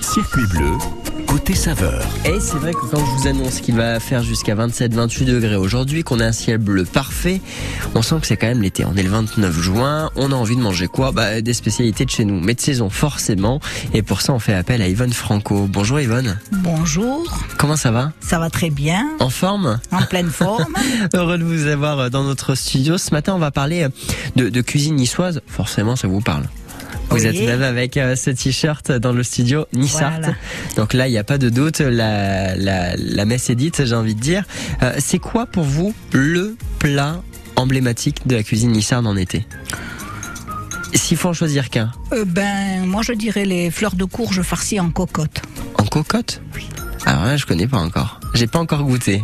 Circuit bleu, côté saveur. Et c'est vrai que quand je vous annonce qu'il va faire jusqu'à 27-28 degrés aujourd'hui, qu'on a un ciel bleu parfait, on sent que c'est quand même l'été. On est le 29 juin, on a envie de manger quoi? Bah, Des spécialités de chez nous, mais de saison forcément. Et pour ça, on fait appel à Yvonne Franco. Bonjour Yvonne. Bonjour. Comment ça va? Ça va très bien. En forme? En pleine forme. Heureux de vous avoir dans notre studio. Ce matin, on va parler de, de cuisine niçoise. Forcément, ça vous parle. Vous êtes même avec euh, ce t-shirt dans le studio Nissart. Voilà. Donc là, il n'y a pas de doute, la, la, la messe est dite, j'ai envie de dire. Euh, c'est quoi pour vous le plat emblématique de la cuisine Nissart en été? S'il faut en choisir qu'un? Euh, ben, moi je dirais les fleurs de courge farcies en cocotte. En cocotte? Alors là, je connais pas encore. J'ai pas encore goûté.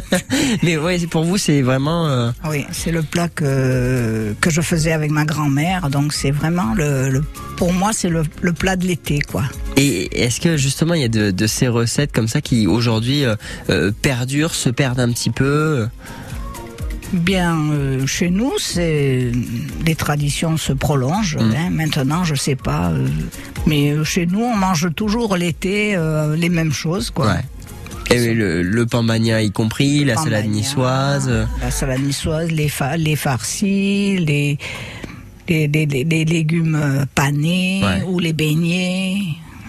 Mais ouais, pour vous, c'est vraiment. euh, Oui, c'est le plat que, que je faisais avec ma grand-mère. Donc c'est vraiment le, le- pour moi c'est le, le plat de l'été quoi. Et est-ce que justement, il y a de, de ces recettes comme ça qui aujourd'hui euh, euh, perdurent, se perdent un petit peu? Bien, euh, chez nous, c'est les traditions se prolongent. Mm. hein. Maintenant, je sais pas, euh, mais euh, chez nous, on mange toujours l'été euh, les mêmes choses, quoi. Ouais. Et le, le pain bagna y compris, la salade niçoise. La salade niçoise, les, fa- les farcis, les, les, les- les- les légumes panés Ouais. ou les beignets.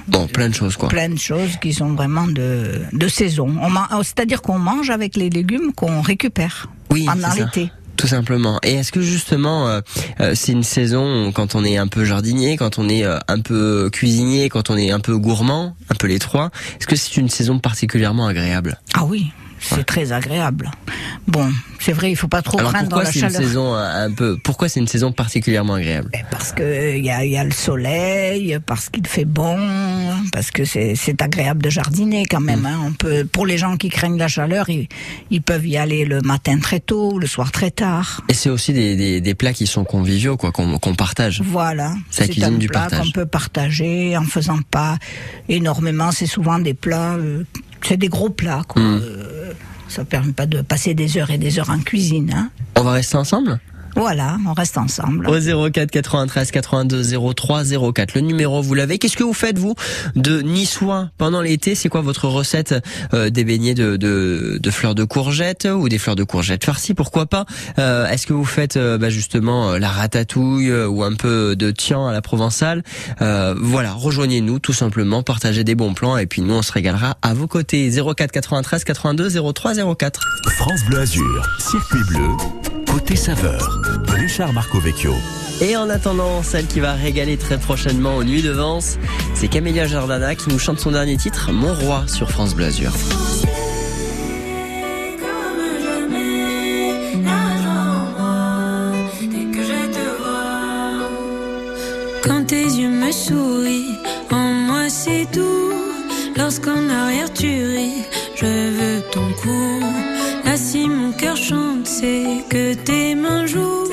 Bon, plein de choses quoi. Plein de choses qui sont vraiment de, de saison. Oh, C'est-à-dire qu'on mange avec les légumes qu'on récupère Oui, pendant l'été. Tout simplement. Et est-ce que justement, euh, euh, c'est une saison quand on est un peu jardinier, quand on est euh, un peu cuisinier, quand on est un peu gourmand, un peu les trois, est-ce que c'est une saison particulièrement agréable? Ah oui, c'est très agréable. Bon, c'est vrai, il faut pas trop Alors craindre pourquoi la c'est une chaleur. saison un peu Pourquoi c'est une saison particulièrement agréable? Eh, Parce que il y a, il y a le soleil, parce qu'il fait bon, parce que c'est agréable de jardiner quand même. hein. On peut, pour les gens qui craignent la chaleur, ils, ils peuvent y aller le matin très tôt, le soir très tard. Et c'est aussi des, des, des plats qui sont conviviaux, quoi, qu'on qu'on partage. Voilà, C'est la cuisine un du plat partage. qu'on peut partager en faisant pas énormément. C'est souvent des plats, euh, c'est des gros plats. Quoi. Mm. Euh, ça permet pas de passer des heures et des heures en cuisine. Hein. On va rester ensemble? Voilà, on reste ensemble. Au 04 93 82 03 04. Le numéro, vous l'avez. Qu'est-ce que vous faites, vous, de niçois pendant l'été? C'est quoi votre recette euh, des beignets de, de, de fleurs de courgettes ou des fleurs de courgettes farcies? Pourquoi pas? Euh, Est-ce que vous faites euh, bah, justement euh, la ratatouille ou un peu de tian à la provençale? Euh, Voilà, rejoignez-nous tout simplement, partagez des bons plans et puis nous, on se régalera à vos côtés. 04 93 82 03 04. France Bleu Azur, circuit bleu, côté saveur. Richard Marcovecchio. Et en attendant, celle qui va régaler très prochainement aux Nuits de Vence, c'est Camélia Jordana qui nous chante son dernier titre, Mon Roi, sur France Bleu Azur. Comme jamais, nage en moi dès que je te vois. Quand tes yeux me sourient, en moi c'est tout. Lorsqu'en arrière tu ris, je veux ton cou. Là si mon cœur chante, c'est que tes mains jouent.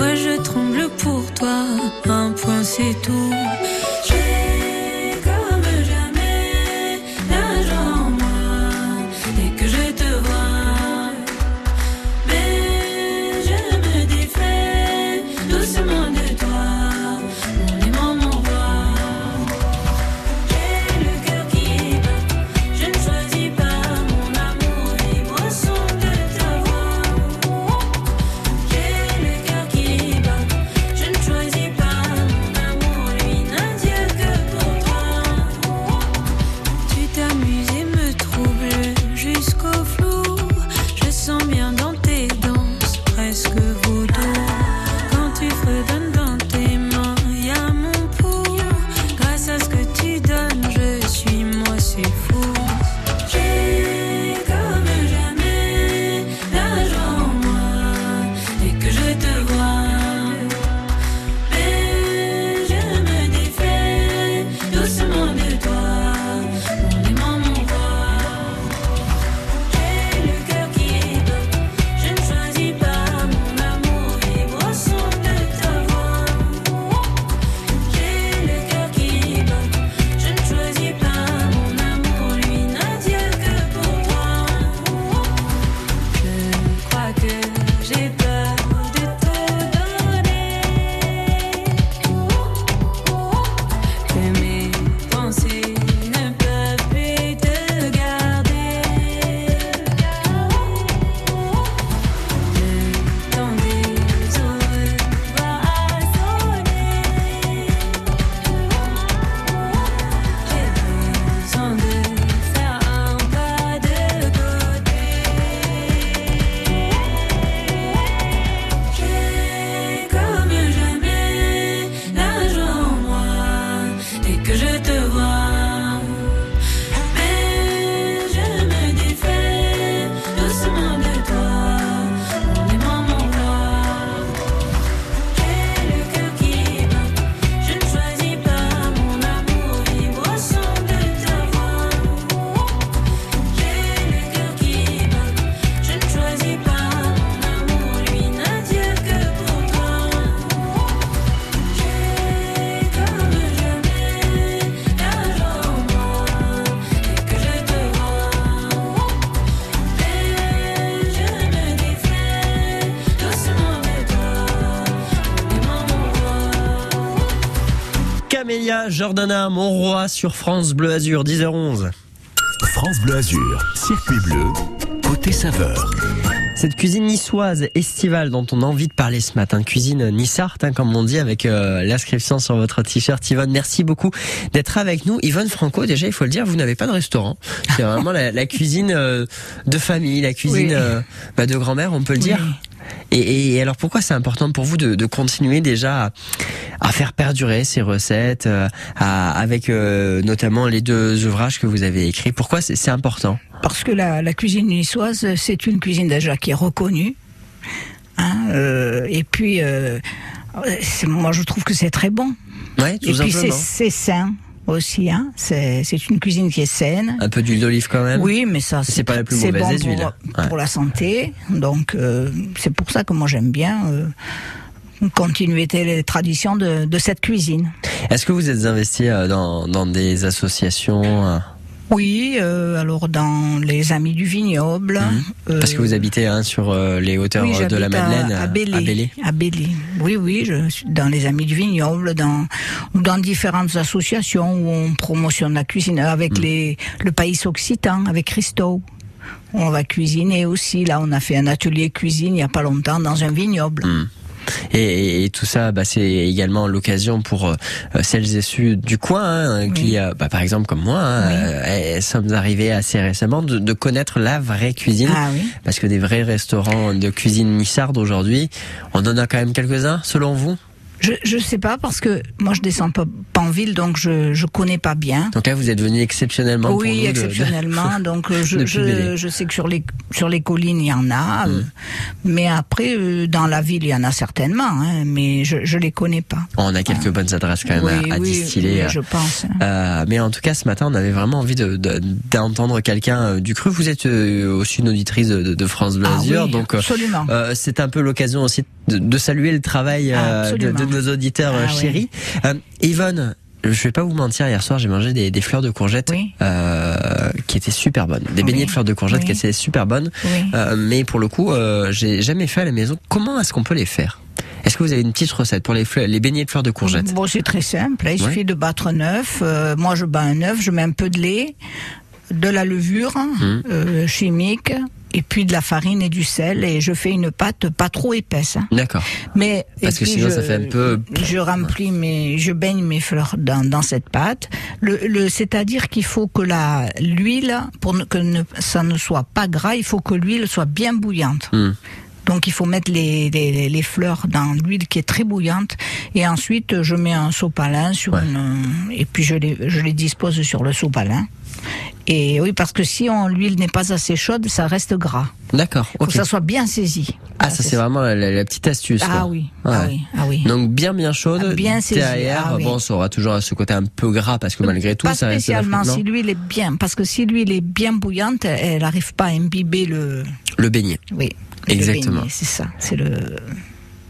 Moi je tremble pour toi, un point c'est tout. Sia, Jordana, mon roi sur France Bleu Azur, 10h11. France Bleu Azur, circuit bleu, côté saveur. Cette cuisine niçoise estivale dont on a envie de parler ce matin, cuisine nissarte hein, comme on dit avec euh, l'inscription sur votre t-shirt. Yvonne, merci beaucoup d'être avec nous. Yvonne Franco, déjà il faut le dire, vous n'avez pas de restaurant. C'est vraiment la, la cuisine euh, de famille, la cuisine Oui. euh, bah, de grand-mère, on peut le dire. Et, et alors pourquoi c'est important pour vous de, de continuer déjà à, à faire perdurer ces recettes euh, à- avec euh, notamment les deux ouvrages que vous avez écrits? Pourquoi c'est important? Parce que la, la cuisine niçoise, c'est une cuisine déjà qui est reconnue. Hein, euh, et puis, moi, je trouve que c'est très bon. Ouais, Et tout puis, c'est simplement. c'est sain aussi. Hein. C'est c'est une cuisine qui est saine. Un peu d'huile d'olive quand même. Oui, mais ça, C'est pas la plus mauvaise bon des pour, huiles. Ouais. pour la santé. Donc, euh, c'est pour ça que moi, j'aime bien euh, continuer les traditions de, de cette cuisine. Est-ce que vous êtes investi euh, dans, dans des associations Oui, euh, alors dans les Amis du Vignoble. euh, Parce que vous habitez hein, sur euh, les hauteurs oui, de la à- Madeleine à, à Belley. À. Oui, oui, je suis dans les Amis du Vignoble, dans différentes associations où on promotionne la cuisine avec les le pays occitan, avec Christo. On va cuisiner aussi. Là, on a fait un atelier cuisine il y a pas longtemps dans un vignoble. Mm. Et, et- tout ça, bah, c'est également l'occasion pour euh, celles et ceux du coin hein, qui, euh, bah, par exemple comme moi, hein, Oui. euh, eh, sommes arrivés assez récemment de, de connaître la vraie cuisine. Ah oui. Parce que des vrais restaurants de cuisine nissarde aujourd'hui, on en a quand même quelques-uns, selon vous? Je je sais pas parce que moi je descends pas, pas en ville donc je je connais pas bien. Donc là, vous êtes venu exceptionnellement pour nous. Oui, de- de- exceptionnellement. Donc euh, je, je, je sais que sur les sur les collines il y en a, euh, mais après euh, dans la ville il y en a certainement, hein, mais je je les connais pas. On a quelques bonnes adresses quand même oui, à, à oui, distiller. oui, euh, je pense. hein. Euh, mais en tout cas, ce matin, on avait vraiment envie de- de- d'entendre quelqu'un du cru. Vous êtes aussi une auditrice de, France Bleu Ah donc absolument. euh, c'est un peu l'occasion aussi de, de saluer le travail euh, de, de nos auditeurs euh, Ah ouais. chéris. Euh, Yvonne, je vais pas vous mentir, hier soir j'ai mangé des, des fleurs de courgettes Oui. euh, qui étaient super bonnes, des Oui. beignets de fleurs de courgettes Oui. qui étaient super bonnes. Oui. Euh, mais pour le coup, euh, j'ai jamais fait à la maison. Comment est-ce qu'on peut les faire? Est-ce que vous avez une petite recette pour les, fleurs, les beignets de fleurs de courgettes? Bon, c'est très simple. Il suffit de battre un œuf. Euh, moi, je bats un œuf, je mets un peu de lait, de la levure euh, chimique, et puis de la farine et du sel, et je fais une pâte pas trop épaisse. hein. D'accord. Mais Parce que sinon, je, ça fait un peu- Je remplis mes, je baigne mes fleurs dans, dans cette pâte. Le, le c'est-à-dire qu'il faut que la l'huile, pour que ne, ça ne soit pas gras, il faut que l'huile soit bien bouillante. Hmm. Donc il faut mettre les, les, les fleurs dans l'huile qui est très bouillante et ensuite je mets un sopalin sur Ouais. une et puis je les je les dispose sur le sopalin. Et oui parce que si l'huile n'est pas assez chaude, ça reste gras. D'accord. Faut que ça soit bien saisi. Ah, ça c'est vraiment la, la- la petite astuce. Ah quoi. oui, ah Ouais. oui, ah oui. Donc bien bien chaude. Ah, bien saisi, derrière, ah oui. bon, ça aura toujours ce côté un peu gras parce que malgré tout, pas ça reste la spécialement si l'huile est bien, parce que si l'huile est bien bouillante, elle n'arrive pas à imbiber le. le beignet. Oui. Exactement. C'est ça. C'est le.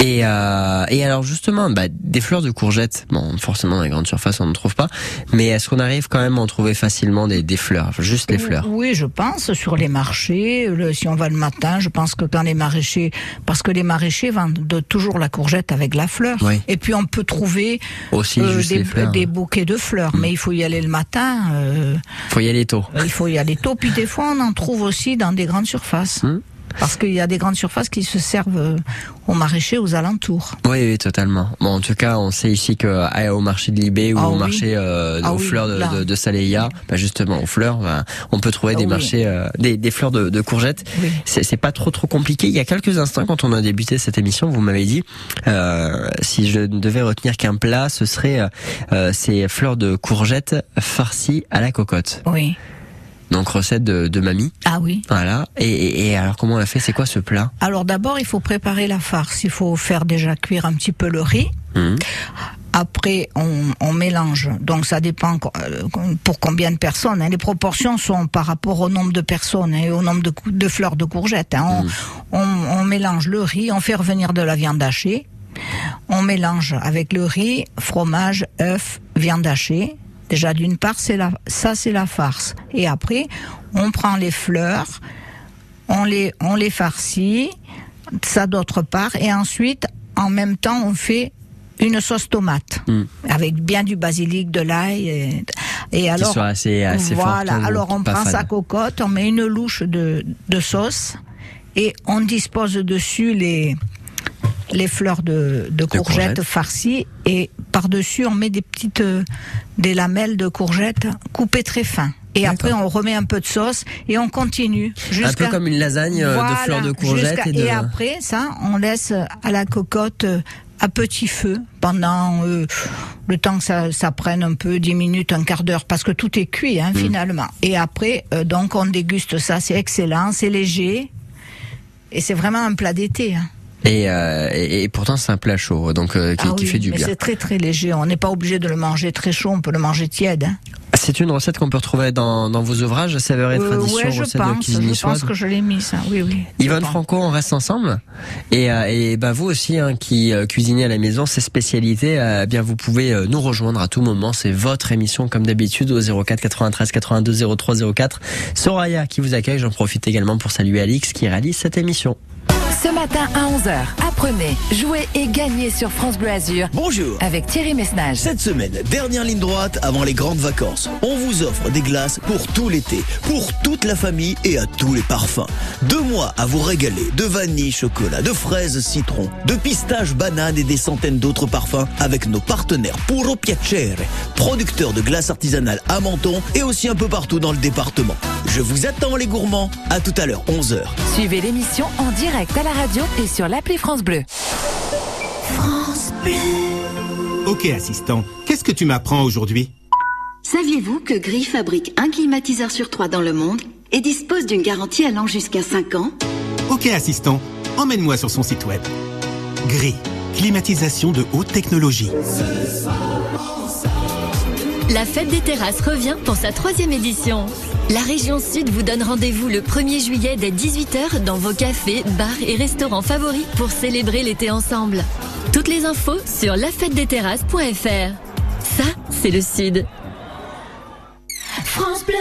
Et euh, et alors justement, bah, des fleurs de courgettes. Bon, forcément dans les grandes surfaces on ne trouve pas, mais est-ce qu'on arrive quand même à en trouver facilement des, des fleurs, juste les fleurs? Oui, je pense sur les marchés. Le- si on va le matin, je pense que quand les maraîchers, parce que les maraîchers vendent de- toujours la courgette avec la fleur. Oui. Et puis on peut trouver Aussi euh, des. Mm. bouquets de fleurs, mais il faut y aller le matin. euh, Faut y aller tôt. il faut y aller tôt. Puis des fois, on en trouve aussi dans des grandes surfaces. Hmm. Parce qu'il y a des grandes surfaces qui se servent euh, aux maraîchers aux alentours. Oui, oui, totalement. Bon, en tout cas, on sait ici que euh, au marché de Libé ou Ah au oui. marché euh, Ah aux oui, fleurs de, de, de Saléya, bah, justement aux fleurs, bah, on peut trouver Ah des oui. marchés, euh, des, des fleurs de, de courgettes. C'est pas trop trop compliqué. Il y a quelques instants, quand on a débuté cette émission, vous m'avez dit euh, si je ne devais retenir qu'un plat, ce serait ces fleurs de courgettes farcies à la cocotte. Oui. Donc recette de, de mamie. Ah oui. Voilà. Et, et, et alors comment on l'a fait? C'est quoi ce plat? Alors d'abord, il faut préparer la farce. Il faut faire déjà cuire un petit peu le riz. Hum, Après, on, on mélange. Donc ça dépend euh, pour combien de personnes. hein. Les proportions sont par rapport au nombre de personnes et au nombre de, fleurs de courgettes. hein. On, on- on mélange le riz, on fait revenir de la viande hachée. On mélange avec le riz, fromage, œuf, viande hachée. Déjà d'une part, c'est la, ça c'est la farce. Et après, on prend les fleurs, on les, on les farcit, ça d'autre part, et ensuite, en même temps, on fait une sauce tomate Mm. avec bien du basilic, de l'ail et, et alors soit assez, assez voilà. alors on prend sa cocotte, on met une louche de, de sauce et on dispose dessus les les fleurs de, de courgettes courgettes. farcies et par dessus on met des petites euh, des lamelles de courgettes coupées très fin. Et après on remet un peu de sauce et on continue Un peu comme une lasagne euh, de fleurs de courgettes et de... et après, ça, on laisse à la cocotte euh, à petit feu pendant euh, le temps que ça, ça prenne un peu, 10 minutes, un quart d'heure, parce que tout est cuit Mm. hein, finalement. Et après, euh, donc on déguste ça, c'est excellent, c'est léger, et c'est vraiment un plat d'été. Hein. Et, euh, et, et pourtant c'est un plat chaud, donc euh, qui, Ah qui fait du mais bien. c'est très très léger, on n'est pas obligé de le manger très chaud, on peut le manger tiède. Hein. C'est une recette qu'on peut retrouver dans, dans vos ouvrages, Saveur et Euh, Tradition, ouais, je recette de pense, cuisine je niçoise. pense que je l'ai mis ça, oui, oui. Yvonne. Franco, on reste ensemble. Et, euh, et bah vous aussi, hein, qui euh, cuisinez à la maison, ces spécialités, eh bien vous pouvez nous rejoindre à tout moment. C'est votre émission comme d'habitude au 04 93 82 03 04. Soraya qui vous accueille. J'en profite également pour saluer Alix qui réalise cette émission. Ce matin à 11h, apprenez, jouez et gagnez sur France Bleu Azur Bonjour avec Thierry Messnage. Cette semaine, dernière ligne droite avant les grandes vacances. On vous offre des glaces pour tout l'été, pour toute la famille et à tous les parfums. Deux mois à vous régaler de vanille, chocolat, de fraises, citron, de pistache, banane et des centaines d'autres parfums avec nos partenaires Puro Piacere, producteurs de glace artisanale à Menton et aussi un peu partout dans le département. Je vous attends les gourmands. À tout à l'heure, 11h. Suivez l'émission en direct à la radio et sur l'appli France Bleu. Ok assistant, qu'est-ce que tu m'apprends aujourd'hui? Saviez-vous que Gris fabrique un climatiseur sur trois dans le monde et dispose d'une garantie allant jusqu'à 5 ans? Ok assistant, emmène-moi sur son site web. Gris, climatisation de haute technologie. La fête des terrasses revient pour sa troisième édition. La région Sud vous donne rendez-vous le 1er juillet dès 18h dans vos cafés, bars et restaurants favoris pour célébrer l'été ensemble. Toutes les infos sur lafêtedesteterrasses.fr. Ça, c'est le Sud. France Bleu.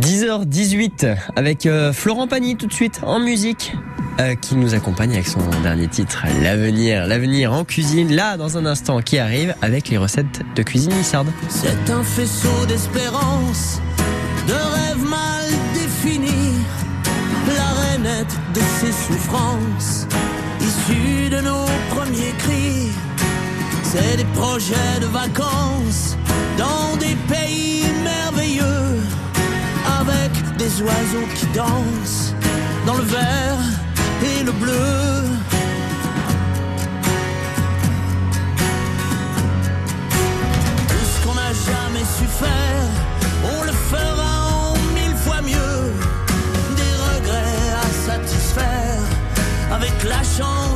10h18 avec euh, Florent Pagny tout de suite en musique. Euh, qui nous accompagne avec son dernier titre, L'avenir. L'avenir en cuisine, là, dans un instant, qui arrive avec les recettes de cuisine Nissarde. C'est un faisceau d'espérance, de rêves mal définis, la rainette de ses souffrances, issue de nos premiers cris. C'est des projets de vacances dans des pays merveilleux, avec des oiseaux qui dansent dans le vert et le bleu. Tout ce qu'on n'a jamais su faire, on le fera en mille fois mieux. Des regrets à satisfaire, avec la chance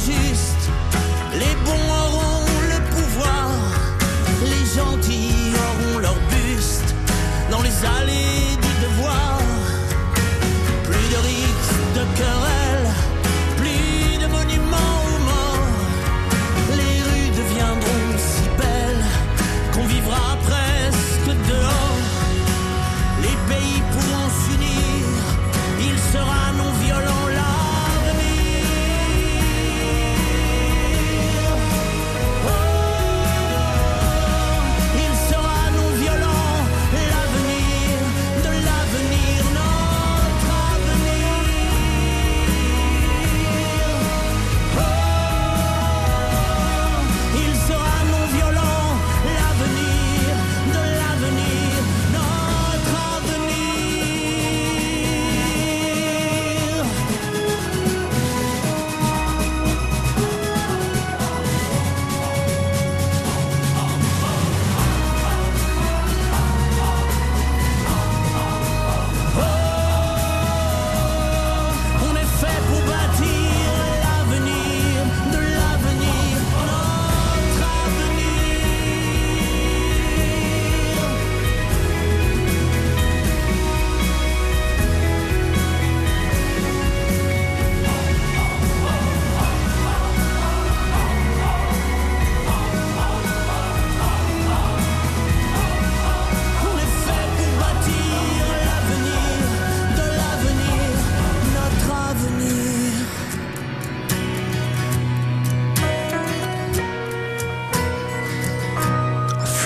sera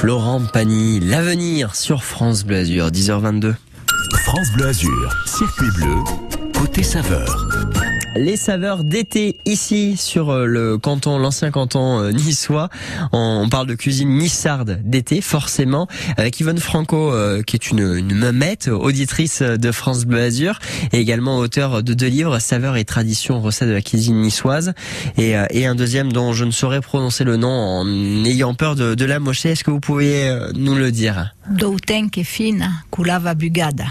Florent Pagny, l'avenir sur France Bleu Azur, 10h22. France Bleu Azur, circuit bleu, côté saveur. Les saveurs d'été ici sur euh, le canton, l'ancien canton euh, niçois. On parle de cuisine nissarde d'été, forcément, avec Yvonne Franco, euh, qui est une, une memette, auditrice de France Bleu Azur, et également auteur de deux livres, Saveurs et traditions, recettes de la cuisine niçoise, et, et un deuxième dont je ne saurais prononcer le nom en ayant peur de, de la mocher. Est-ce que vous pourriez nous le dire? Doutenque fine, kulava bugada.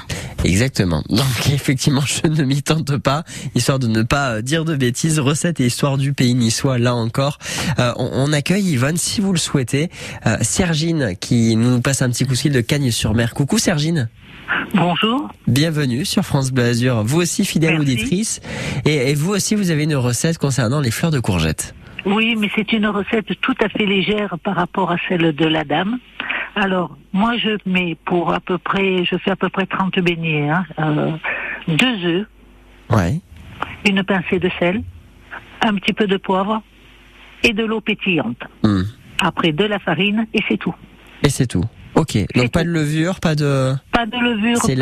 Exactement. Donc effectivement, je ne m'y tente pas, histoire de ne pas dire de bêtises. Recette et histoire du pays niçois, là encore. Euh, on, on, accueille Yvonne, si vous le souhaitez, euh, Sergine, qui nous passe un petit coup de fil de Cagnes-sur-Mer. Coucou Sergine. Bonjour. Bienvenue sur France Bleu Azur. Vous aussi, fidèle Merci. auditrice. Et, et vous aussi, vous avez une recette concernant les fleurs de courgettes. Oui, mais c'est une recette tout à fait légère par rapport à celle de la dame. Alors, moi, je mets pour à peu près, je fais à peu près 30 beignets, hein, euh, deux œufs, Ouais. une pincée de sel, un petit peu de poivre et de l'eau pétillante. Hmm. Après, de la farine et c'est tout. Et c'est tout. Ok. Donc pas de levure, pas de. Pas de levure, C'est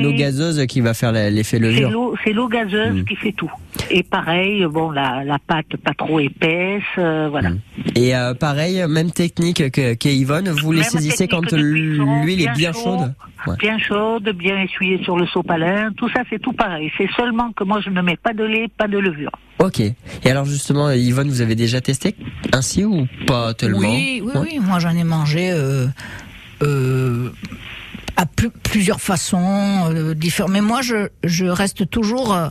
l'eau gazeuse qui va faire l'effet levure. c'est l'eau gazeuse Mm. qui fait tout. Et pareil, bon, la, la pâte pas trop épaisse, euh, voilà. Et euh, pareil, même technique que, Yvonne, vous les Même saisissez quand l'huile est bien chaud, chaude. Ouais. Bien chaude, bien essuyée sur le sopalin, tout ça c'est tout pareil. C'est seulement que moi je ne mets pas de lait, pas de levure. Ok. Et alors justement, Yvonne, vous avez déjà testé ainsi ou pas tellement Oui, oui, Ouais. oui. Moi, j'en ai mangé euh, euh, à plu- plusieurs façons euh, différentes. Mais moi, je, je reste toujours euh,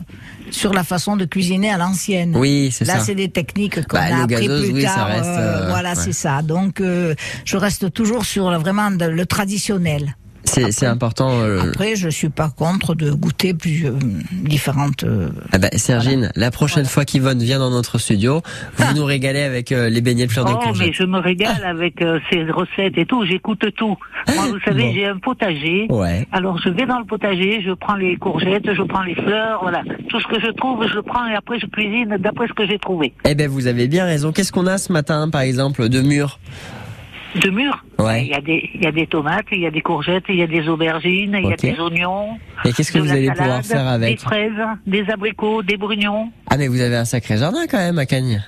sur la façon de cuisiner à l'ancienne. Oui, c'est Là, ça. c'est des techniques qu'on Bah, a appris plus oui, tard. reste, euh, euh, voilà, ouais. c'est ça. Donc, euh, je reste toujours sur vraiment le traditionnel. C'est c'est important. euh, Après, je suis pas contre de goûter plusieurs différentes. euh, Ah bah, Sergine, la prochaine fois qu'Yvonne vient dans notre studio, vous nous régalez avec euh, les beignets de fleurs de Oh, mais je me régale avec euh, ces recettes et tout, j'écoute tout. Moi, vous savez, Bon. j'ai un potager. Ouais. Alors, je vais dans le potager, je prends les courgettes, je prends les fleurs, voilà. Tout ce que je trouve, je le prends et après je cuisine d'après ce que j'ai trouvé. Eh ben, vous avez bien raison. Qu'est-ce qu'on a ce matin, par exemple, de mûr? De mûr. Ouais. Il y a des, il y a des tomates, il y a des courgettes, il y a des aubergines, il y a des oignons. Et qu'est-ce que vous allez salade, pouvoir faire avec Des fraises, des abricots, des brugnons. Ah mais vous avez un sacré jardin quand même à Cagnes.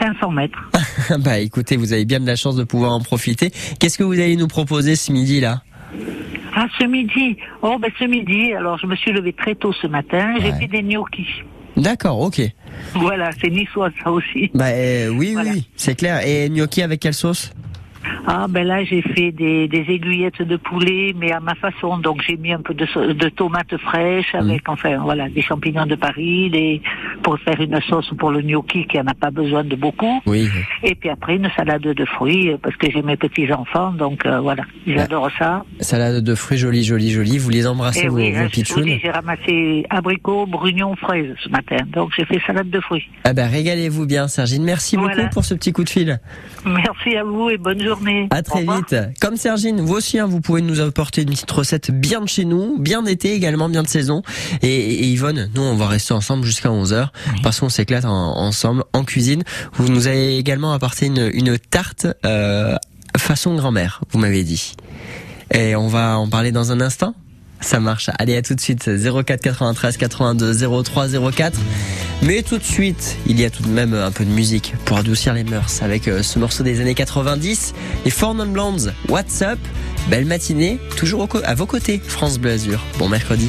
500 mètres. bah écoutez, vous avez bien de la chance de pouvoir en profiter. Qu'est-ce que vous allez nous proposer ce midi là Ah, ce midi. Oh, ben, ce midi. Alors, je me suis levée très tôt ce matin. J'ai Ouais. fait des gnocchis. D'accord, ok. Voilà, c'est niçois, ça aussi. Bah euh, oui, Voilà. oui, c'est clair. Et gnocchi avec quelle sauce? Ah, ben là, j'ai fait des, des aiguillettes de poulet, mais à ma façon. Donc, j'ai mis un peu de, tomates fraîches avec, enfin, voilà, des champignons de Paris, des, pour faire une sauce pour le gnocchi qui en a pas besoin de beaucoup. Oui. Et puis après, une salade de fruits, euh, parce que j'ai mes petits-enfants, donc euh, voilà, adorent ça. Salade de fruits jolie, jolie, jolie. Vous les embrassez vos, oui, vos hein, pitchounes j'ai ramassé abricots, brugnons, fraises ce matin. Donc, j'ai fait salade de fruits. Ah bah régalez-vous bien, Sergine. Merci Voilà. beaucoup pour ce petit coup de fil. Merci à vous et bonne journée. À très vite. Comme Sergine, vous aussi, hein, vous pouvez nous apporter une petite recette bien de chez nous, bien d'été également, bien de saison. Et, et Yvonne, nous, on va rester ensemble jusqu'à 11h parce qu'on s'éclate en- ensemble en cuisine. Vous nous avez également apporté une, tarte euh, façon grand-mère, vous m'avez dit. Et on va en parler dans un instant ça marche. Allez, à tout de suite. 04 93 82 03 04. Mais tout de suite, il y a tout de même un peu de musique pour adoucir les mœurs avec euh, ce morceau des années 90. Les Four Non Blondes, What's Up? Belle matinée, toujours à vos côtés, France Bleu Azur. Bon mercredi.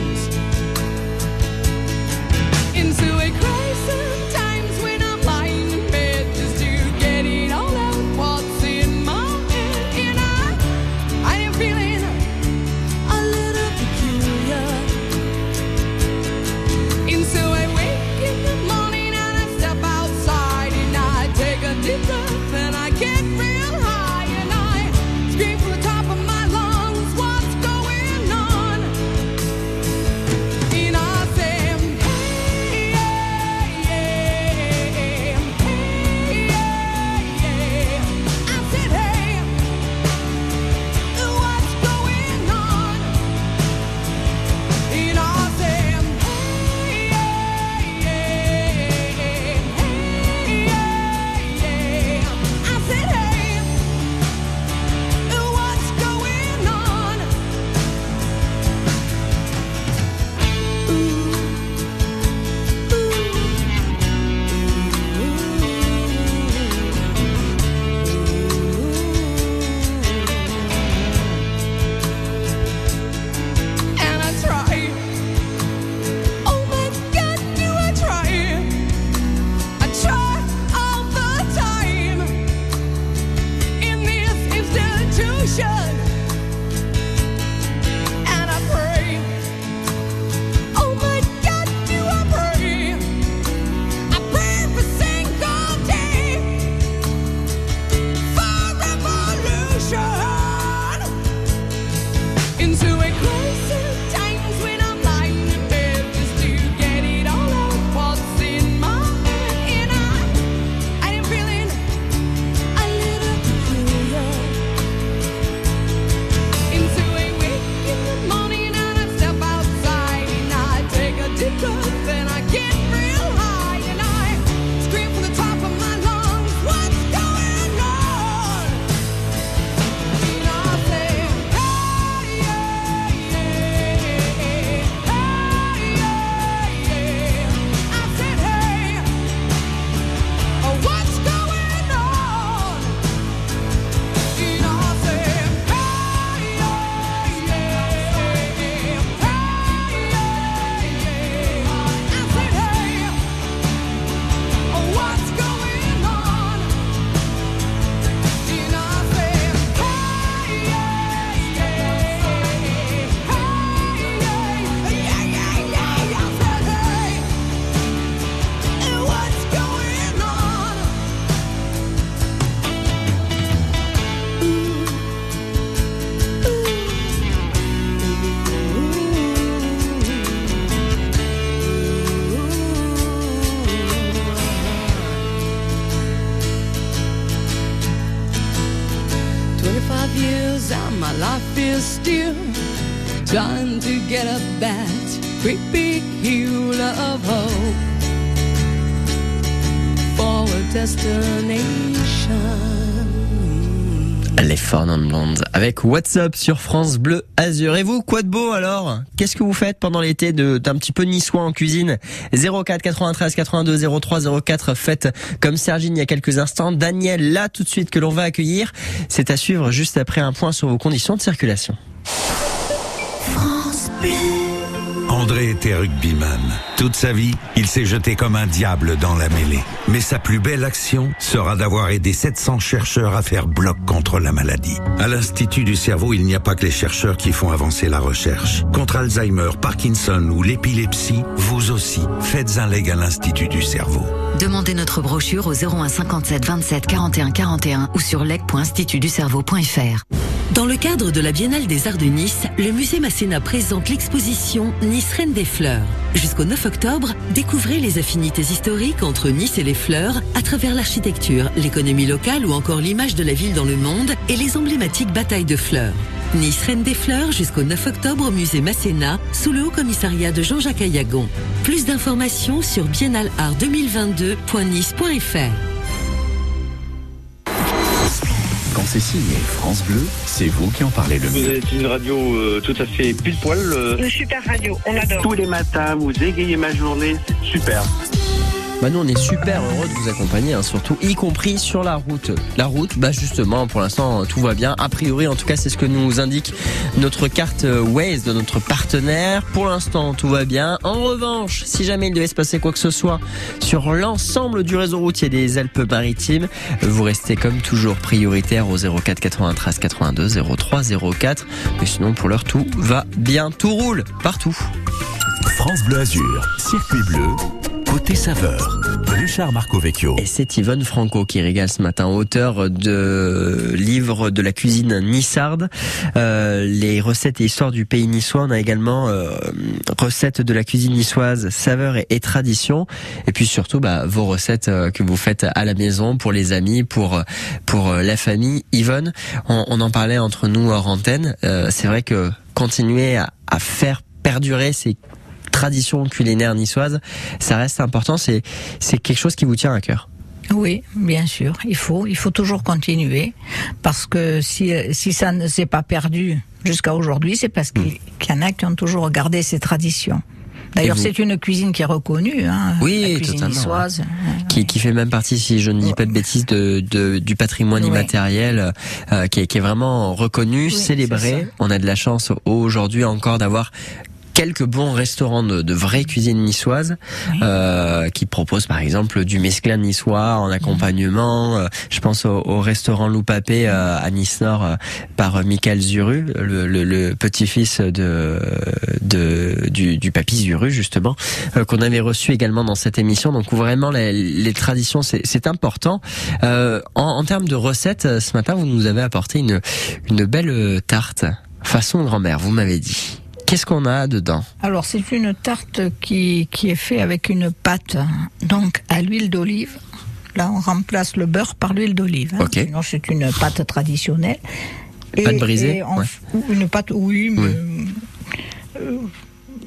Years and my life is still trying to get up that creepy hill of hope for a destination. Les Fernand Blondes avec What's Up sur France Bleu Azur. Et vous, quoi de beau alors? Qu'est-ce que vous faites pendant l'été d'un petit peu niçois en cuisine? 04 93 82 03 04 faites comme Sergine il y a quelques instants. Daniel là tout de suite que l'on va accueillir. C'est à suivre juste après un point sur vos conditions de circulation. André était rugbyman. Toute sa vie, il s'est jeté comme un diable dans la mêlée. Mais sa plus belle action sera d'avoir aidé 700 chercheurs à faire bloc contre la maladie. À l'Institut du cerveau, il n'y a pas que les chercheurs qui font avancer la recherche. Contre Alzheimer, Parkinson ou l'épilepsie, vous aussi, faites un leg à l'Institut du cerveau. Demandez notre brochure au 01 57 27 41 41 ou sur leg.institutducerveau.fr. Dans le cadre de la Biennale des Arts de Nice, le musée Masséna présente l'exposition Nice Reine des Fleurs. Jusqu'au 9 octobre, découvrez les affinités historiques entre Nice et les fleurs à travers l'architecture, l'économie locale ou encore l'image de la ville dans le monde et les emblématiques batailles de fleurs. Nice Reine des Fleurs jusqu'au 9 octobre au musée Masséna sous le haut commissariat de Jean-Jacques Ayagon. Plus d'informations sur biennaleart2022.nice.fr. Quand c'est signé France Bleu, c'est vous qui en parlez le Vous mieux. êtes une radio euh, tout à fait pile poil. euh, Une super radio, on adore. tous les matins, vous égayez ma journée, c'est super. Bah nous on est super heureux de vous accompagner, hein, surtout y compris sur la route. La route, bah justement, pour l'instant tout va bien. A priori, en tout cas, c'est ce que nous indique notre carte euh, Waze de notre partenaire. Pour l'instant, tout va bien. En revanche, si jamais il devait se passer quoi que ce soit sur l'ensemble du réseau routier des Alpes-Maritimes, vous restez comme toujours prioritaire au 04 93 82 03 04. Mais sinon, pour l'heure, tout va bien, tout roule partout. France Bleu Azur, circuit bleu, côté saveur. Richard Marco. Et c'est Yvonne Franco qui régale ce matin, auteur de livres de la cuisine nissarde, euh, les recettes et histoires du pays niçois. On a également euh, recettes de la cuisine niçoise, saveurs et, et traditions. Et puis surtout, bah, vos recettes euh, que vous faites à la maison pour les amis, pour pour euh, la famille. Yvonne, on, on en parlait entre nous hors antenne. Euh, c'est vrai que continuer à, à faire perdurer ces traditions culinaires niçoises, ça reste important. C'est c'est quelque chose qui vous tient à cœur. Oui, bien sûr, il faut, il faut toujours continuer parce que si si ça ne s'est pas perdu jusqu'à aujourd'hui, c'est parce qu'il qu'il y en a qui ont toujours gardé ces traditions. D'ailleurs, vous c'est une cuisine qui est reconnue, hein, Oui, la cuisine niçoise. qui, qui fait même partie, si je ne dis pas de bêtises, de, de- du patrimoine Ouais. immatériel, euh, qui, est, qui est vraiment reconnu, célébré. On a de la chance aujourd'hui encore d'avoir quelques bons restaurants de, de vraie cuisine niçoise euh, qui proposent par exemple du mesclin niçois en accompagnement. Euh, je pense au, au restaurant Loupapé euh, à Nice Nord euh, par euh, Michael Zuru, le, le- le petit-fils de, de du, du papy Zuru justement, euh, qu'on avait reçu également dans cette émission. Donc vraiment les, les traditions c'est important. Euh, en, en termes de recettes, ce matin vous nous avez apporté une une belle tarte façon grand-mère. Vous m'avez dit. Qu'est-ce qu'on a dedans Alors, c'est une tarte qui, qui est faite avec une pâte, donc à l'huile d'olive. Là, on remplace le beurre par l'huile d'olive. hein. Ok. Sinon, c'est une pâte traditionnelle. Pâte brisée, et on ouais. f- ou Une pâte, oui, mais. euh,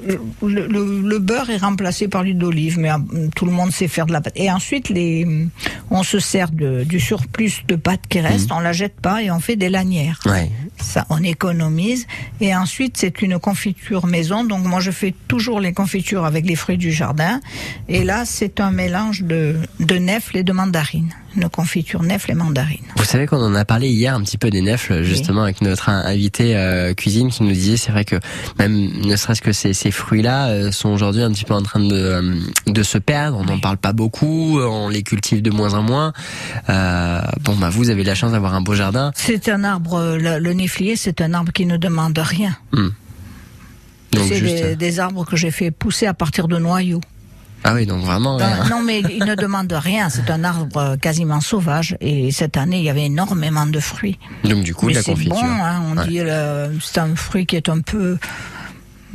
le, le- le beurre est remplacé par l'huile d'olive, mais euh, tout le monde sait faire de la pâte. Et ensuite, les, on se sert de, du surplus de pâte qui reste, on la jette pas et on fait des lanières. Ouais. Ça, on économise. Et ensuite, c'est une confiture maison. Donc, moi, je fais toujours les confitures avec les fruits du jardin. Et là, c'est un mélange de, de nèfles et de mandarines. Une confiture nèfles et mandarines. Vous savez qu'on en a parlé hier un petit peu des nèfles, justement, avec notre in- invité euh, cuisine qui nous disait, c'est vrai que même ne serait-ce que ces, ces fruits-là euh, sont aujourd'hui un petit peu en train de, euh, de se perdre. On n'en parle pas beaucoup, euh, on les cultive de moins en moins. Euh, bon, bah vous avez la chance d'avoir un beau jardin. C'est un arbre, le, le néflier, c'est un arbre qui ne demande rien. Donc C'est juste. des, des arbres que j'ai fait pousser à partir de noyaux. Ah oui, donc vraiment. Dans- non, mais il ne demande rien. C'est un arbre quasiment sauvage. Et cette année, il y avait énormément de fruits. donc du coup, Mais la confiture. bon, hein, on Ouais. dit c'est un fruit qui est un peu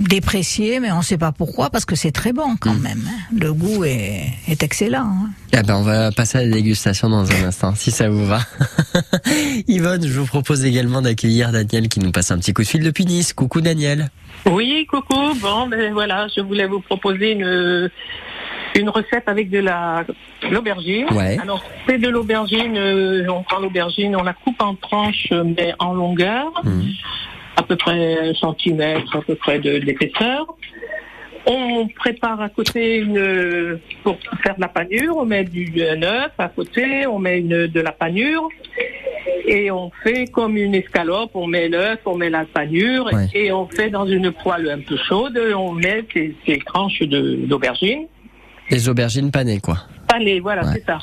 déprécié, mais on ne sait pas pourquoi, parce que c'est très bon quand Hmm. même. hein. Le goût est, est excellent. hein. Eh ben, on va passer à la dégustation dans un instant, si ça vous va. Yvonne, je vous propose également d'accueillir Daniel qui nous passe un petit coup de fil depuis Nice. Coucou Daniel. Oui, coucou. Bon, ben voilà, je voulais vous proposer une une recette avec de la l'aubergine. Ouais. Alors, c'est de l'aubergine. euh, on prend l'aubergine, on la coupe en tranches, mais en longueur, à peu près un centimètre, à peu près de d'épaisseur. On prépare à côté une pour faire de la panure. On met du un œuf à côté. On met une de la panure et on fait comme une escalope. On met l'œuf, on met la panure et on fait dans une poêle un peu chaude. On met ces, ces tranches de- d'aubergine. Les aubergines panées, quoi. Panées, voilà, Ouais. c'est ça.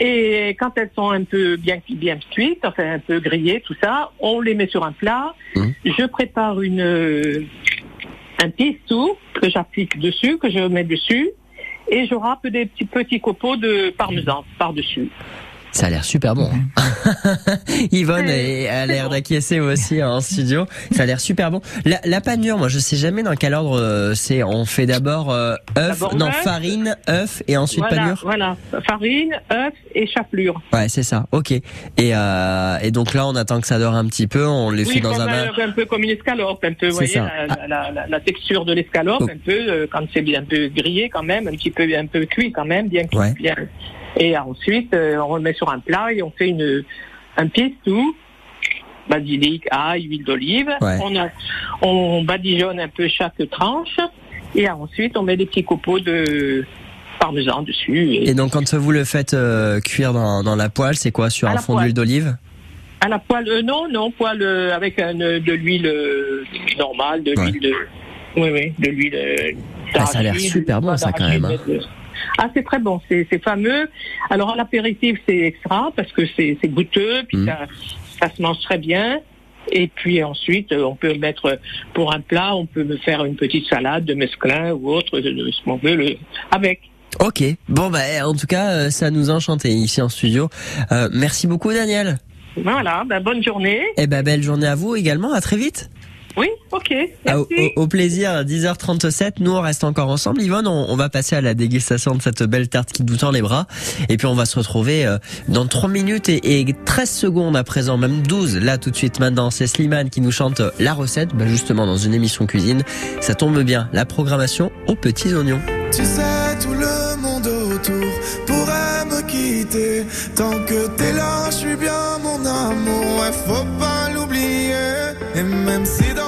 Et quand elles sont un peu bien, bien cuites, enfin un peu grillées, tout ça, on les met sur un plat. Je prépare une euh, un pistou que j'applique dessus, que je mets dessus, et je râpe des petits petits copeaux de parmesan par-dessus. Ça a l'air super bon. hein. Yvonne a l'air d'acquiescer aussi en studio. Ça a l'air super bon. La, la panure, moi je sais jamais dans quel ordre euh, c'est. On fait d'abord euh, œuf, D'abord non farine, œuf et ensuite voilà, panure. Voilà, farine, œuf et chapelure. Ouais, c'est ça. Ok. Et, euh, et donc là, on attend que ça dore un petit peu. On les Oui, fait dans un bain. un peu comme une escalope, un peu, vous voyez, la, la- la- la texture de l'escalope, Oh. un peu, euh, quand c'est bien un peu grillé quand même, un petit peu, un peu cuit quand même, bien cuit. Ouais. bien. Et ensuite, euh, on remet sur un plat et on fait une, un pistou, basilic, ail, huile d'olive. Ouais. On, a- on badigeonne un peu chaque tranche et ensuite on met des petits copeaux de parmesan dessus. Et, Et donc quand vous le faites euh, cuire dans, dans la poêle, c'est quoi sur À un fond d'huile d'olive? À la poêle, euh, non, non, poêle euh, avec un, de l'huile normale, de l'huile de, oui, oui, de l'huile. Ah, ça a l'air super bon, ça, quand même, hein. Ah, c'est très bon, c'est c'est fameux. Alors à l'apéritif, c'est extra parce que c'est goûteux, puis ça, ça se mange très bien. Et puis ensuite, euh, on peut mettre pour un plat, on peut me faire une petite salade de mesclun ou autre, de, ce qu'on veut, le, avec. Ok. Bon bah en tout cas, euh, ça nous a enchanté ici en studio. Euh, merci beaucoup Daniel. Voilà, ben, bonne journée. Et ben belle journée à vous également. À très vite. Oui, ok. Ah, au, plaisir, 10h37, nous on reste encore ensemble. Yvonne, on, on va passer à la dégustation de cette belle tarte qui nous tend les bras. Et puis on va se retrouver euh, dans 3 minutes et, et 13 secondes à présent, même 12. Là tout de suite maintenant, c'est Slimane qui nous chante la recette, bah, justement dans une émission cuisine. Ça tombe bien, la programmation aux petits oignons. Tu sais, tout le monde autour pourrait me quitter. Tant que t'es là, je suis bien mon amour. Ouais, faut pas l'oublier. Et même si dans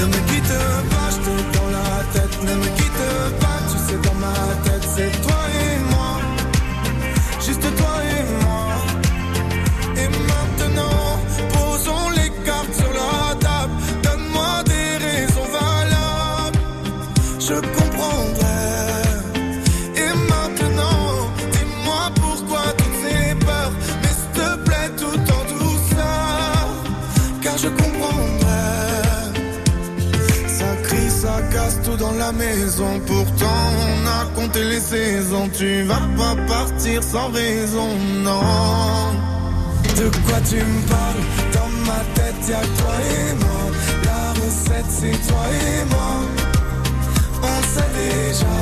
Ne me quitte pas Je te dans la tête Ne me quitte pas Tu sais dans ma tête c'est toi et moi Juste toi et moi et maintenant, posons les cartes sur la table. Donne-moi des raisons valables. Je casse tout dans la maison. Pourtant, on a compté les saisons. Tu vas pas partir sans raison, non. De quoi tu me parles? Dans ma tête y'a toi et moi La recette c'est toi et moi On sait déjà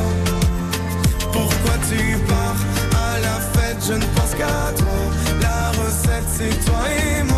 Pourquoi tu pars À la fête je ne pense qu'à toi La recette c'est toi et moi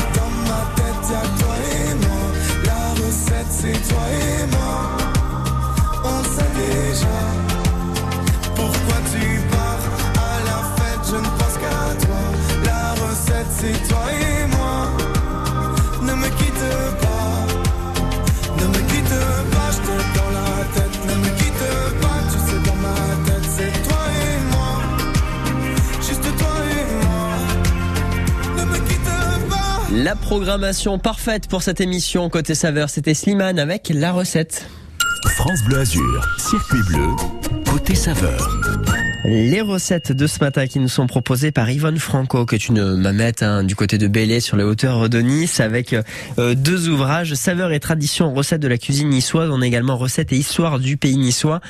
C'est toi et moi. On sait déjà. Pourquoi tu pars à la fête Je ne pense qu'à toi. La recette, c'est toi La programmation parfaite pour cette émission côté saveur, c'était Slimane avec la recette. France Bleu Azur, circuit bleu, côté saveur. Les recettes de ce matin qui nous sont proposées par Yvonne Franco, qui est une mamette hein, du côté de Bélé sur les hauteurs de Nice, avec euh, deux ouvrages, Saveurs et traditions, recettes de la cuisine niçoise. On a également recettes et histoire du pays niçois,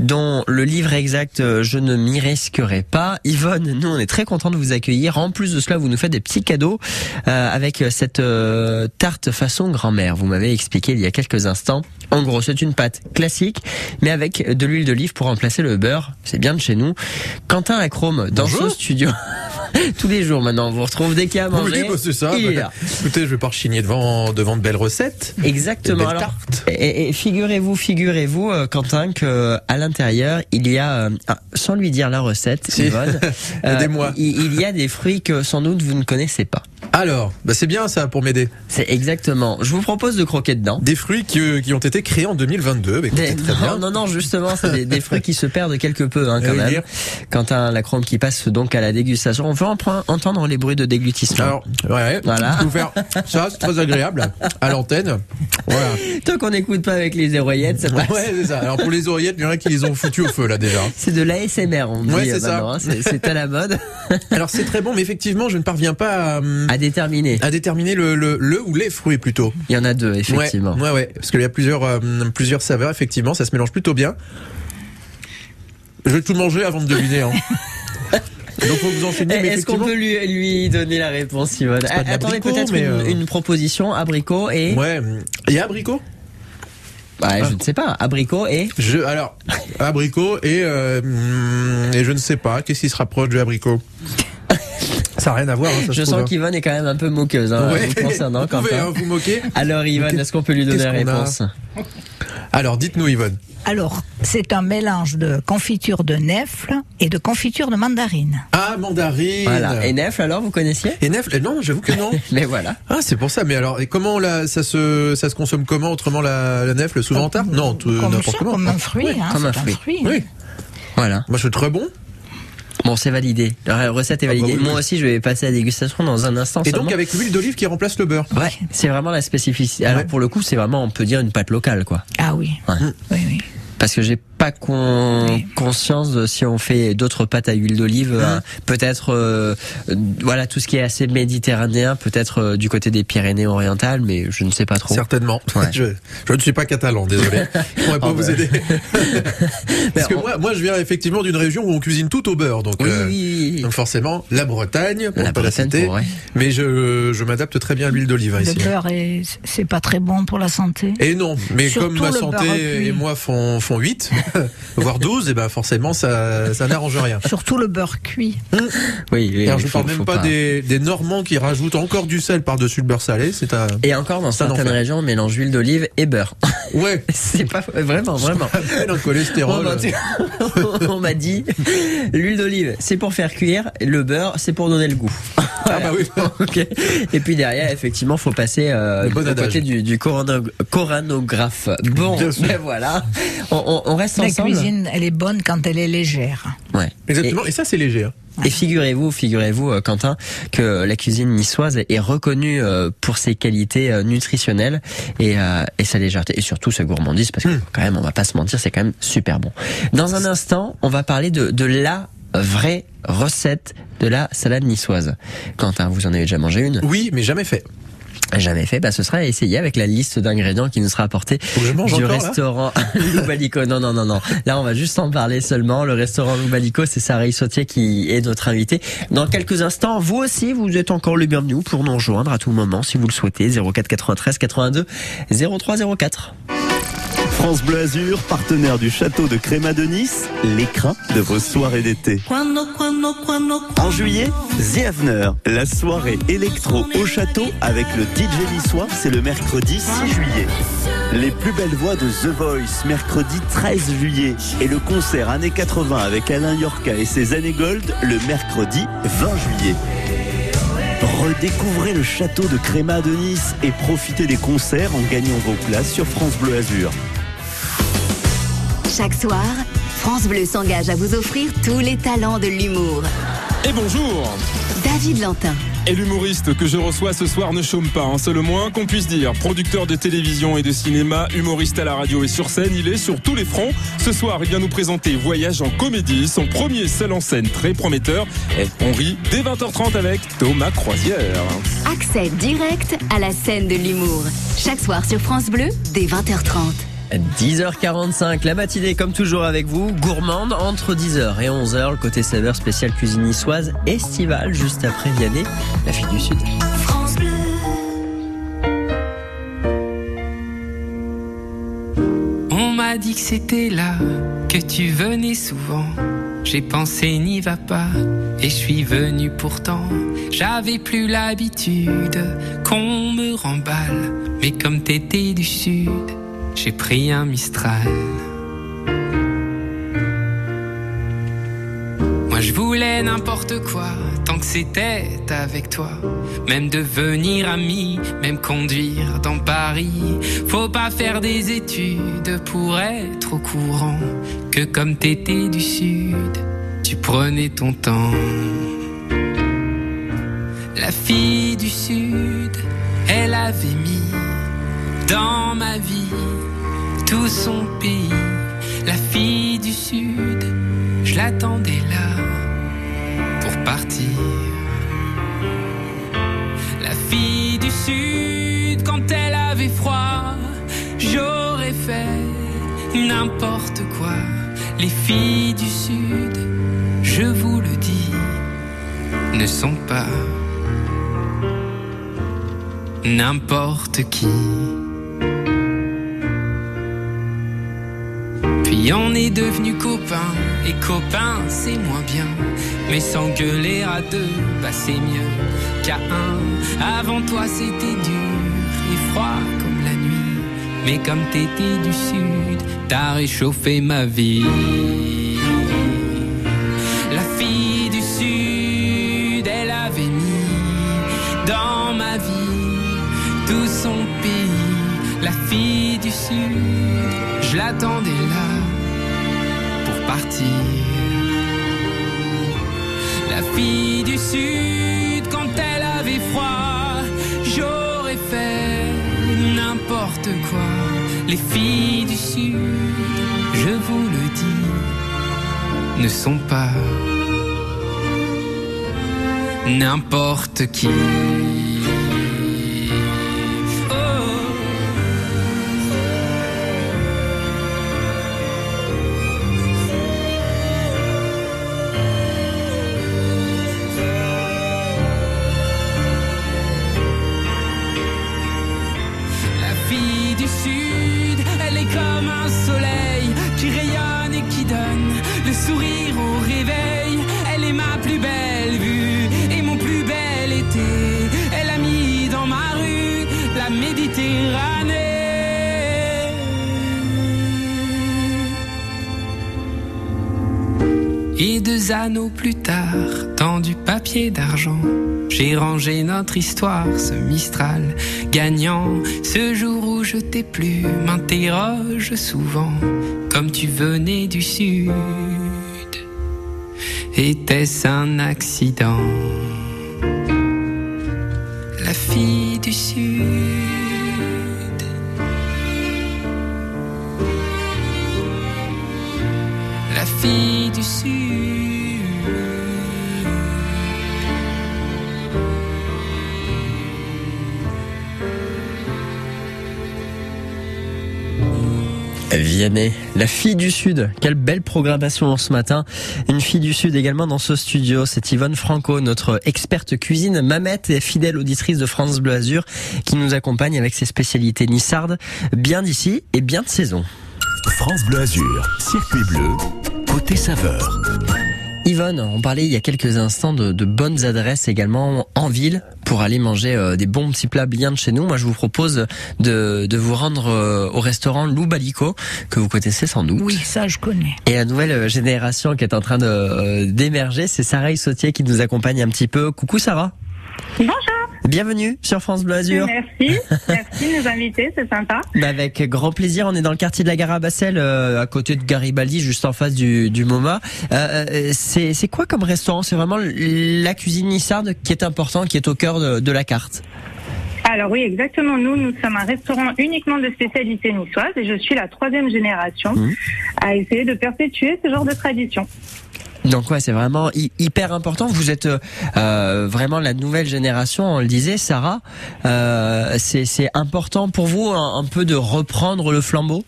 dont le livre exact, euh, je ne m'y risquerai pas. Yvonne, nous on est très content de vous accueillir. En plus de cela, vous nous faites des petits cadeaux euh, avec cette euh, tarte façon grand-mère. Vous m'avez expliqué il y a quelques instants. En gros, c'est une pâte classique, mais avec de l'huile d'olive pour remplacer le beurre. C'est bien de chez nous. Quentin Lacrome, dans Bonjour. ce studio. Tous les jours maintenant, on vous retrouve dès qu'il y a à manger. Oui, bah, c'est ça. Il est Bah, là. Écoutez, je vais pas rechigner devant, devant de belles recettes. Exactement. Des belles Alors, et, et figurez-vous, figurez-vous, euh, Quentin, que à l'intérieur, il y a, euh, ah, sans lui dire la recette, Si. Yvonne, euh, il, il y a des fruits que sans doute vous ne connaissez pas. Alors, bah, c'est bien ça pour m'aider. C'est exactement. Je vous propose de croquer dedans. Des fruits qui, euh, qui ont été créés en 2022. Bah, écoutez, Des- très bien. non, non, non, justement, c'est des, des fruits qui se perdent quelque peu, hein, quand Oui, même. Dire. Quentin Lacrome qui passe donc à la dégustation. On prendre- entendre les bruits de déglutissement. Alors, ouais, Voilà. vous faire ça, c'est très agréable à l'antenne. Voilà. Tant qu'on n'écoute pas avec les oreillettes, ça passe. Ouais, c'est ça. Alors pour les oreillettes, il y en a qui les ont foutus au feu là déjà. C'est de l'ASMR, on dit Ouais, euh, c'est hein. C'est à la mode. Alors c'est très bon, mais effectivement, je ne parviens pas à, hum, À déterminer. à déterminer le, le, le ou les fruits plutôt. Il y en a deux, effectivement. Ouais, ouais, ouais. Parce qu'il y a plusieurs, euh, plusieurs saveurs, effectivement, ça se mélange plutôt bien. Je vais tout manger avant de deviner. Hein. Donc faut vous Eh, Est-ce qu'on peut lui, lui donner la réponse, de Attendez peut-être une, euh, une proposition, abricot et... Ouais, a abricot? Bah, Je ne sais pas, abricot et... je, Alors, abricot et, euh, et je ne sais pas, qu'est-ce qui se rapproche du abricot? Ça n'a rien à voir, hein, ça Je sens hein. qu'Yvonne est quand même un peu moqueuse hein, Ouais. vous concernant, Vous pouvez, hein, vous moquer. Alors Yvonne, est-ce qu'on peut lui donner la réponse? Alors, dites-nous, Yvonne. Alors, c'est un mélange de confiture de nèfles et de confiture de mandarine. Ah, mandarine. Voilà. Et Nef, alors, vous connaissiez? Et Nef, non, j'avoue que non. Mais voilà. Ah, c'est pour ça. Mais alors, et comment la, ça se, ça se consomme comment autrement la, la souvent en tarte? Non, n'importe comment. comme un fruit. hein, comme un fruit. hein. Oui. Voilà. Moi, je suis très bon. Bon, c'est validé. La recette est Ah bah validée. oui, Moi oui. aussi, je vais passer à la dégustation dans un instant Et seulement. donc avec l'huile d'olive qui remplace le beurre. Ouais, c'est vraiment la spécificité. Alors Ouais. pour le coup, c'est vraiment, on peut dire une pâte locale, quoi. Ah oui. Ouais. Oui, oui. Parce que j'ai pas con- conscience de si on fait d'autres pâtes à huile d'olive, euh, peut-être euh, voilà tout ce qui est assez méditerranéen, peut-être euh, du côté des Pyrénées-Orientales, mais je ne sais pas trop. Certainement. Ouais. Je, je ne suis pas catalan, désolé. Je pourrais pas Oh, vous aider. Parce que on- moi, moi, je viens effectivement d'une région où on cuisine tout au beurre, donc, Oui, euh, oui, oui. donc forcément la Bretagne, pour La pas la Bretagne, citer. pour- ouais. Mais je, je m'adapte très bien à l'huile d'olive hein, Le ici. beurre, est- c'est pas très bon pour la santé. Et non, mais Surtout comme ma le santé beurre et moi font, font 8, voire 12, et ben forcément ça, ça n'arrange rien. Surtout le beurre cuit. Oui, oui, Et alors, je faut- parle même pas, Des, des Normands qui rajoutent encore du sel par-dessus le beurre salé, c'est un... Et encore dans certaines enfer. régions, on mélange huile d'olive et beurre. Ouais, c'est pas vraiment, vraiment. Bon, cholestérol. on m'a dit l'huile d'olive c'est pour faire cuire, le beurre c'est pour donner le goût. Ah bah oui. Ok. Et puis derrière effectivement faut passer euh, Le bon du côté du, du corano- coranographe. Bon, Bien sûr. ben voilà, on, on- on reste La ensemble. cuisine, elle est bonne quand elle est légère. Ouais. Exactement, et, ça c'est léger. hein. Et figurez-vous, figurez-vous, euh, Quentin, que la cuisine niçoise est reconnue euh, pour ses qualités euh, nutritionnelles et, et sa légèreté, et surtout sa gourmandise, parce que Hmm. quand même, on va pas se mentir, c'est quand même super bon. Dans un instant, on va parler de, de la vraie recette de la salade niçoise. Quentin, vous en avez déjà mangé une? Oui, mais jamais fait. Jamais fait, bah ce sera à essayer avec la liste d'ingrédients qui nous sera apportée du encore, restaurant Loubalico. Non, non, non, non. Là, on va juste en parler seulement. Le restaurant Loubalico, c'est Sarah Sautier qui est notre invité. Dans quelques instants, vous aussi, vous êtes encore le bienvenu pour nous rejoindre à tout moment si vous le souhaitez. 04 93 82 03 04. France Bleu Azur, partenaire du château de Créma de Nice, l'écrin de vos soirées d'été. En juillet, The Avener, la soirée électro au château avec le DJ niçois, c'est le mercredi 6 juillet. Les plus belles voix de The Voice, mercredi 13 juillet. Et le concert années 80 avec Alain Yorka et ses années gold, le mercredi 20 juillet. Redécouvrez le château de Créma de Nice et profitez des concerts en gagnant vos places sur France Bleu Azur. Chaque soir, France Bleu s'engage à vous offrir tous les talents de l'humour. Et bonjour David Lantin, Et l'humoriste que je reçois ce soir ne chôme pas, hein, c'est le moins qu'on puisse dire. Producteur de télévision et de cinéma, humoriste à la radio et sur scène, il est sur tous les fronts. Ce soir, il vient nous présenter Voyage en comédie, son premier seul en scène très prometteur. Et on rit dès 20h30 avec Thomas Croisière. accès direct à la scène de l'humour. Chaque soir sur France Bleu, dès 20h30. 10h45, la matinée comme toujours avec vous, gourmande entre 10h et 11h, le côté saveur spécial cuisine niçoise estivale juste après Vianney, la fille du Sud. On m'a dit que c'était là, que tu venais souvent. J'ai pensé n'y va pas, et je suis venu pourtant. J'avais plus l'habitude qu'on me remballe, mais comme t'étais du sud, j'ai pris un Mistral. Moi je voulais n'importe quoi, tant que c'était avec toi. Même devenir ami, même conduire dans Paris. Faut pas faire des études pour être au courant que comme t'étais du sud, tu prenais ton temps. La fille du sud, elle avait mis dans ma vie tout son pays. La fille du sud, je l'attendais là pour partir. La fille du sud, quand elle avait froid, j'aurais fait n'importe quoi. Les filles du sud, je vous le dis, ne sont pas n'importe qui. Puis on est devenu copains, et copains c'est moins bien. Mais s'engueuler à deux, bah c'est mieux qu'à un. Avant toi c'était dur et froid comme la nuit. Mais comme t'étais du sud, t'as réchauffé ma vie. La fille du sud, elle avait mis dans ma vie tout son pays. La fille du sud, je l'attendais là La fille du sud, quand elle avait froid, j'aurais fait n'importe quoi. Les filles du sud, je vous le dis, ne sont pas n'importe qui. Anneaux plus tard, dans du papier d'argent, j'ai rangé notre histoire, ce Mistral gagnant. Ce jour où je t'ai plu, m'interroge souvent, comme tu venais du sud. Était-ce un accident? La fille du sud. La fille du sud. La fille du Sud. Quelle belle programmation ce matin. Une fille du Sud également dans ce studio. C'est Yvonne Franco, notre experte cuisine, mamette et fidèle auditrice de France Bleu Azur, qui nous accompagne avec ses spécialités nissardes, bien d'ici et bien de saison. France Bleu Azur, circuit bleu, côté saveur. Yvonne, on parlait il y a quelques instants de, de bonnes adresses également en ville pour aller manger euh, des bons petits plats bien de chez nous. Moi, je vous propose de, de vous rendre euh, au restaurant Lou Balico, que vous connaissez sans doute. Oui, ça je connais. Et la nouvelle euh, génération qui est en train de euh, d'émerger, c'est Sarah Sautier qui nous accompagne un petit peu. Coucou Sarah. Bonjour. Bienvenue sur France Bleu Azur. Merci, merci de nous inviter, c'est sympa. Bah, avec grand plaisir, on est dans le quartier de la Gare à Bassel, euh, à côté de Garibaldi, juste en face du, du MoMA. Euh, euh, c'est c'est quoi comme restaurant? C'est vraiment la cuisine nissarde qui est important, qui est au cœur de, de la carte. Alors oui, exactement. Nous, nous sommes un restaurant uniquement de spécialité niçoise et je suis la troisième génération Mmh. à essayer de perpétuer ce genre de tradition. Donc ouais, c'est vraiment hy- hyper important. Vous êtes euh, euh, vraiment la nouvelle génération, on le disait, Sarah. Euh, c'est c'est important pour vous un, un peu de reprendre le flambeau?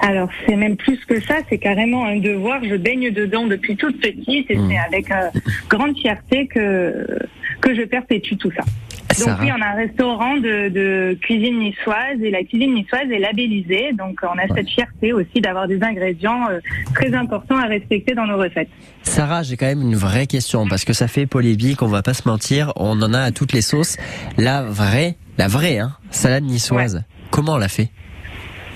Alors c'est même plus que ça, c'est carrément un devoir. Je baigne dedans depuis toute petite et Mmh. c'est avec euh, grande fierté que que je perpétue tout ça. Donc oui, on a un restaurant de, de cuisine niçoise et la cuisine niçoise est labellisée. Donc on a cette fierté aussi d'avoir des ingrédients euh, très importants à respecter dans nos recettes. Sarah, j'ai quand même une vraie question parce que ça fait polémique, on va pas se mentir, on en a à toutes les sauces. La vraie, la vraie, hein, salade niçoise. Comment on l'a fait?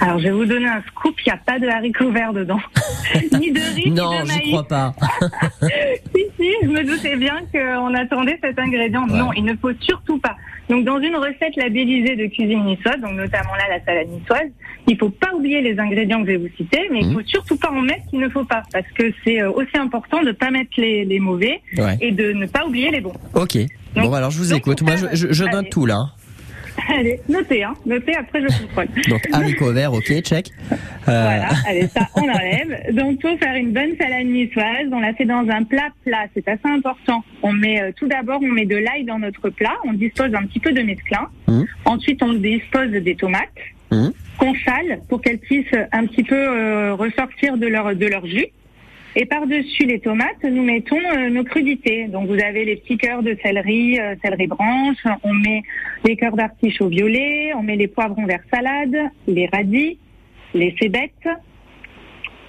Alors je vais vous donner un scoop, il n'y a pas de haricots verts dedans. ni de riz, ni Non, de j'y maïs. crois pas. si, si, je me doutais bien qu'on attendait cet ingrédient. Ouais. Non, il ne faut surtout pas. Donc, dans une recette labellisée de cuisine niçoise, donc notamment là la salade niçoise, il faut pas oublier les ingrédients que je vais vous citer, mais il Mhm. faut surtout pas en mettre qu'il ne faut pas, parce que c'est euh, aussi important de pas mettre les, les mauvais Ouais. et de ne pas oublier les bons. Ok. Bon, bah alors je vous écoute. Moi, je, je, je note tout là. Allez, notez, hein, notez, après je contrôle. Donc haricots verts, ok, check. Euh, Voilà, allez, ça, on enlève. Donc, pour faire une bonne salade niçoise, on la fait dans un plat plat. C'est assez important. On met, euh, tout d'abord, on met de l'ail dans notre plat. On dispose un petit peu de mesclun. Mhm. Ensuite, on dispose des tomates Mhm. qu'on sale pour qu'elles puissent un petit peu euh, ressortir de leur, de leur jus. Et par-dessus les tomates, nous mettons euh, nos crudités. Donc vous avez les petits cœurs de céleri, euh, céleri branche, on met les cœurs d'artichaut violet, on met les poivrons vert salade, les radis, les cébettes.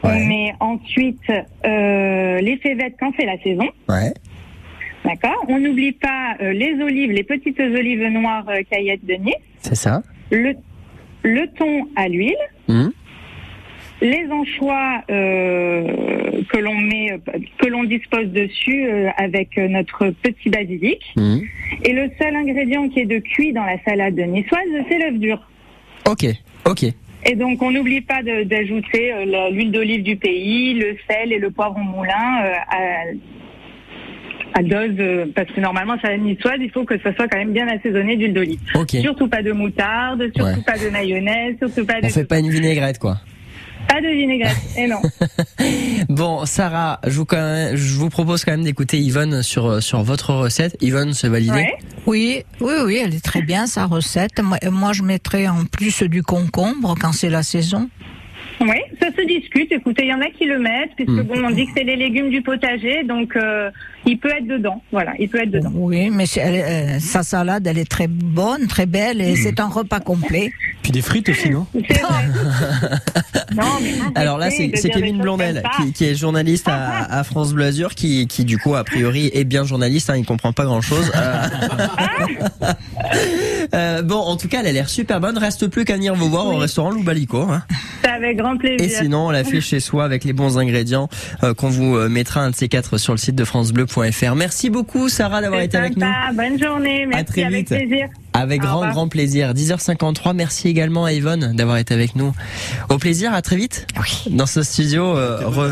On met ensuite euh, les févettes quand c'est la saison. Ouais. D'accord On n'oublie pas euh, les olives, les petites olives noires euh, caillettes de Nice, C'est ça. le, le thon à l'huile, Mhm. Les anchois euh, que l'on met, que l'on dispose dessus euh, avec notre petit basilic. Mhm. Et le seul ingrédient qui est de cuit dans la salade niçoise, c'est l'œuf dur. Ok, ok. Et donc, on n'oublie pas d'ajouter euh, l'huile d'olive du pays, le sel et le poivron moulin euh, à, à dose, parce que normalement, salade niçoise, il faut que ça soit quand même bien assaisonné d'huile d'olive. Ok. Surtout pas de moutarde, surtout Ouais. pas de mayonnaise, surtout pas de, On fait pas une vinaigrette quoi. Pas de vinaigrette. Et non. Bon, Sarah, je vous, quand même- je vous propose quand même d'écouter Yvonne sur, euh, sur votre recette. Yvonne, c'est validé Oui, oui, oui, elle est très bien sa recette. Moi, moi, je mettrais en plus du concombre quand c'est la saison. Oui, ça se discute. Écoutez, il y en a qui le mettent, puisque Mm. bon, on dit que c'est les légumes du potager, donc euh, il peut être dedans. Voilà, il peut être dedans. Oui, mais euh, sa salade, elle est très bonne, très belle, et c'est un repas complet. Puis des frites aussi, non Non, mais Alors là, c'est Kevin Blondel ça. qui, qui est journaliste à, à France Bleu Azur, qui, qui du coup a priori est bien journaliste. Hein, il comprend pas grand chose. bon, en tout cas, elle a l'air super bonne. Reste plus qu'à venir vous voir au restaurant Lou Balico. Hein. C'est avec grand plaisir. Et sinon, on l'a fait chez soi avec les bons ingrédients euh, qu'on vous euh, mettra un de ces quatre sur le site de francebleu.fr. Merci beaucoup, Sarah, d'avoir été avec nous. Bonne journée. Merci, très avec vite. plaisir. Avec Au grand, revoir. grand plaisir. 10h53. Merci également à Yvonne d'avoir été avec nous. Au plaisir, à très vite. Dans ce studio. euh, re-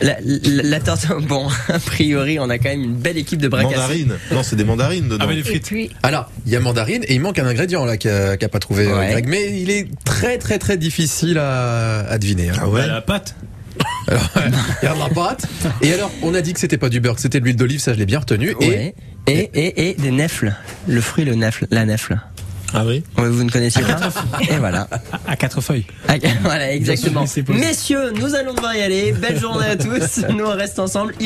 La, la, la tarte, bon, a priori, on a quand même une belle équipe de bras cassés. Mandarine. Non, c'est des mandarines dedans. Ah, mais les frites. Alors, il y a mandarine et il manque un ingrédient là qu'a qu'a pas trouvé euh, Ouais. Greg, mais il est très très très difficile à, à deviner. hein. Ah ouais La pâte Alors, il y a de la pâte. Et alors, on a dit que c'était pas du beurre, que c'était de l'huile d'olive, ça je l'ai bien retenu. Et Ouais. Et, et, et des nefles. Le fruit, le nefle, la nefle. Ah oui Vous ne connaissiez pas Et voilà. À quatre feuilles. Ah, Voilà, exactement. Messieurs, nous allons devoir y aller. Belle journée à tous. Nous, on reste ensemble.